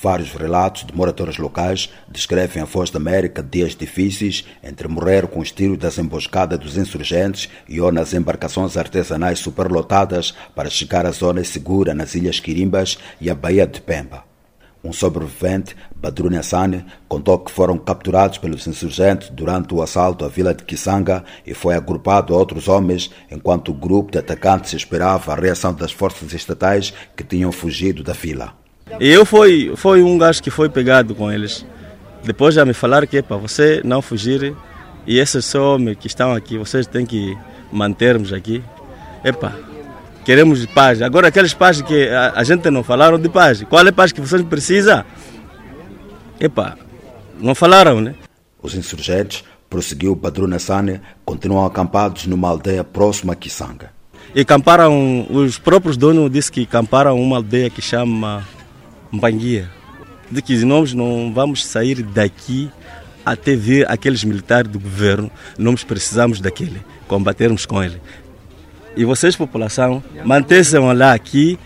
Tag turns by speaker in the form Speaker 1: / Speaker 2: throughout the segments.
Speaker 1: Vários relatos de moradores locais descrevem a Voz da América dias difíceis entre morrer com os tiros das emboscadas dos insurgentes e ou nas embarcações artesanais superlotadas para chegar à zona segura nas Ilhas Quirimbas e a Baía de Pemba. Um sobrevivente, Badrune Hassane, contou que foram capturados pelos insurgentes durante o assalto à vila de Kisanga e foi agrupado a outros homens enquanto o grupo de atacantes esperava a reação das forças estatais que tinham fugido da vila.
Speaker 2: E eu fui, foi um gajo que foi pegado com eles. Depois já me falaram que é para você não fugir e esses homens que estão aqui, vocês têm que mantermos aqui. Epa, queremos paz. Agora aqueles paz que a, a, gente não falaram de paz. Qual é a paz que vocês precisam? Epa, não falaram, né?
Speaker 1: Os insurgentes, prosseguiu Padrona Sane, continuam acampados numa aldeia próxima a Kisanga.
Speaker 2: E acamparam, os próprios donos disseram que acamparam uma aldeia que chama Mbanguia. De que nós não vamos sair daqui até ver aqueles militares do governo, nós precisamos daquele, combatermos com ele. E vocês, população, mantenham lá aqui,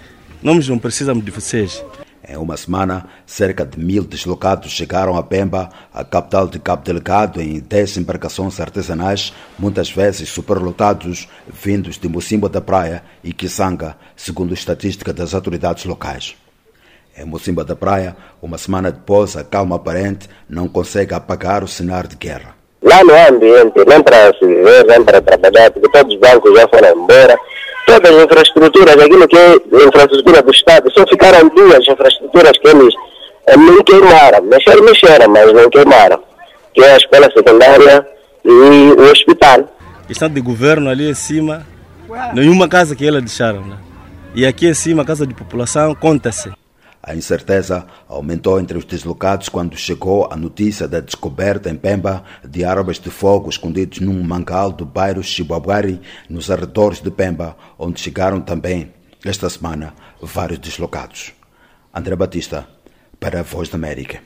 Speaker 2: nós não precisamos de vocês.
Speaker 1: Em uma semana, cerca de mil deslocados chegaram a Pemba, a capital de Cabo Delgado, em 10 embarcações artesanais, muitas vezes superlotados, vindos de Mocimbo da Praia e Kisanga, segundo estatística das autoridades locais. Em Mocimba da Praia, uma semana depois, a calma aparente não consegue apagar o cenário de guerra.
Speaker 3: Lá não há ambiente, nem para se viver, nem para trabalhar, porque todos os bancos já foram embora. Todas as infraestruturas, aquilo que é infraestrutura do Estado, só ficaram duas infraestruturas que eles não queimaram. Mexeram, mexeram, mas não queimaram. Que é a escola secundária e o hospital.
Speaker 2: Questão de governo ali em cima, nenhuma casa que eles deixaram. Né? E aqui em cima, a casa de população, conta-se.
Speaker 1: A incerteza aumentou entre os deslocados quando chegou a notícia da descoberta em Pemba de armas de fogo escondidos num mangal do bairro Chibabuari, nos arredores de Pemba, onde chegaram também, esta semana, vários deslocados. André Batista, para a Voz da América.